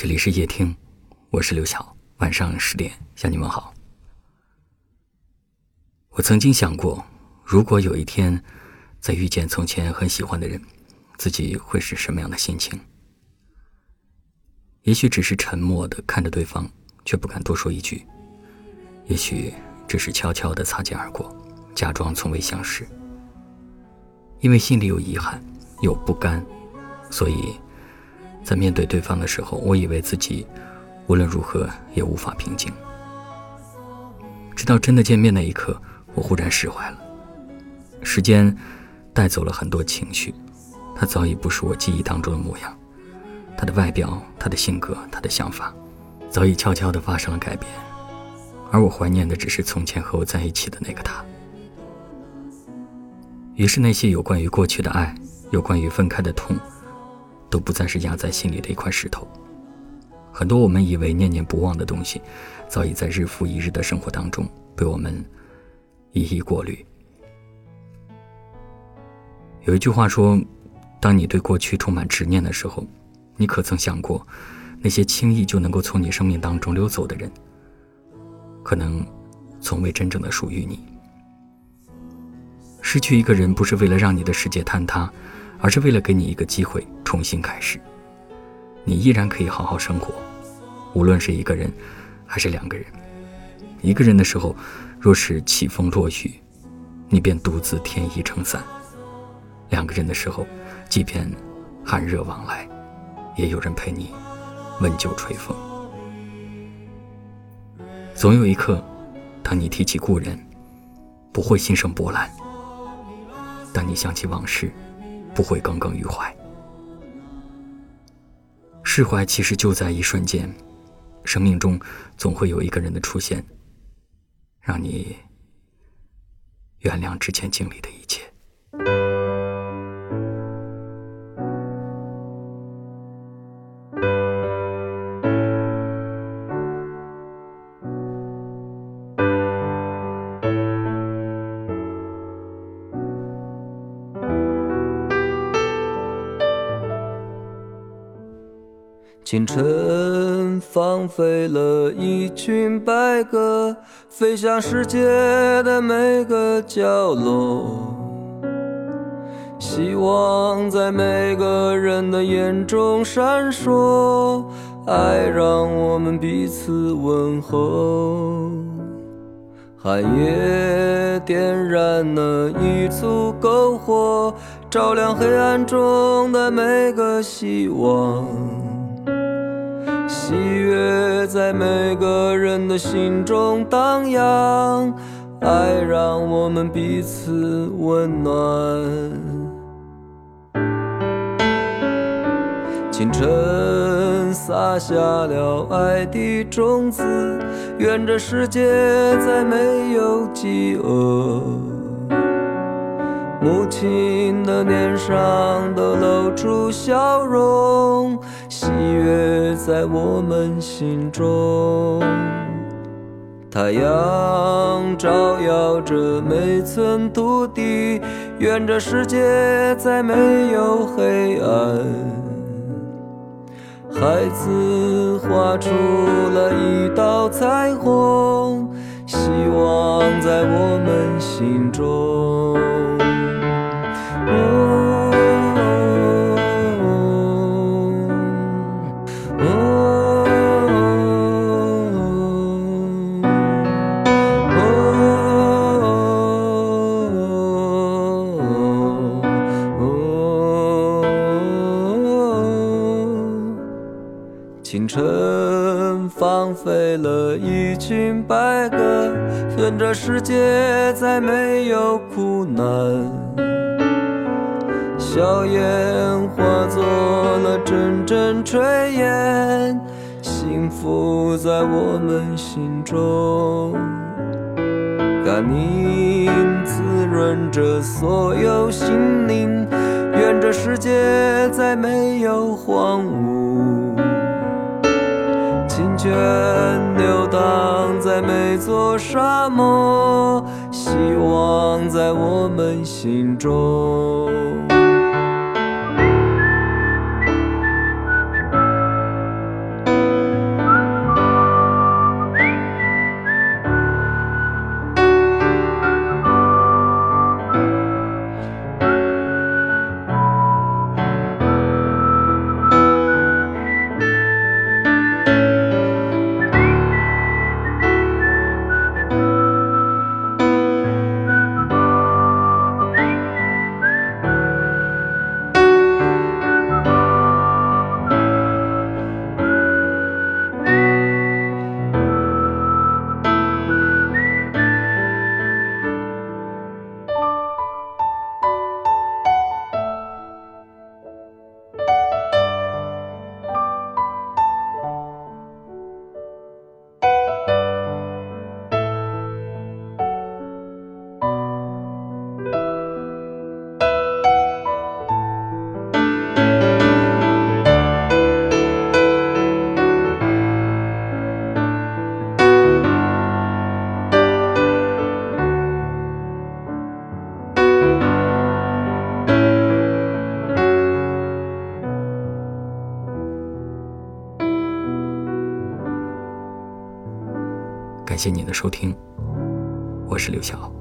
这里是夜听，我是刘晓。晚上十点向你们好。我曾经想过，如果有一天再遇见从前很喜欢的人，自己会是什么样的心情？也许只是沉默的看着对方，却不敢多说一句；也许只是悄悄的擦肩而过，假装从未相识。因为心里有遗憾，有不甘，所以。在面对对方的时候，我以为自己无论如何也无法平静。直到真的见面那一刻，我忽然释怀了。时间带走了很多情绪，他早已不是我记忆当中的模样。他的外表、他的性格、他的想法，早已悄悄地发生了改变。而我怀念的只是从前和我在一起的那个他。于是，那些有关于过去的爱，有关于分开的痛。都不再是压在心里的一块石头。很多我们以为念念不忘的东西，早已在日复一日的生活当中被我们一一过滤。有一句话说：“当你对过去充满执念的时候，你可曾想过，那些轻易就能够从你生命当中溜走的人，可能从未真正的属于你。失去一个人，不是为了让你的世界坍塌。”而是为了给你一个机会重新开始，你依然可以好好生活，无论是一个人，还是两个人。一个人的时候，若是起风落雨，你便独自添衣撑伞；两个人的时候，即便寒热往来，也有人陪你温酒吹风。总有一刻，当你提起故人，不会心生波澜；当你想起往事，不会耿耿于怀，释怀其实就在一瞬间。生命中总会有一个人的出现，让你原谅之前经历的一切。清晨，放飞了一群白鸽，飞向世界的每个角落。希望在每个人的眼中闪烁，爱让我们彼此问候。寒夜点燃了一簇篝火，照亮黑暗中的每个希望。喜悦在每个人的心中荡漾，爱让我们彼此温暖。清晨撒下了爱的种子，愿这世界再没有饥饿。母亲的脸上都露出笑容。喜悦在我们心中，太阳照耀着每寸土地，愿这世界再没有黑暗。孩子画出了一道彩虹，希望在我们心中。放飞了一群白鸽，愿这世界再没有苦难。硝烟化作了阵阵炊烟，幸福在我们心中。甘霖滋润着所有心灵，愿这世界再没有荒芜。流荡在每座沙漠，希望在我们心中。感谢您的收听，我是刘晓。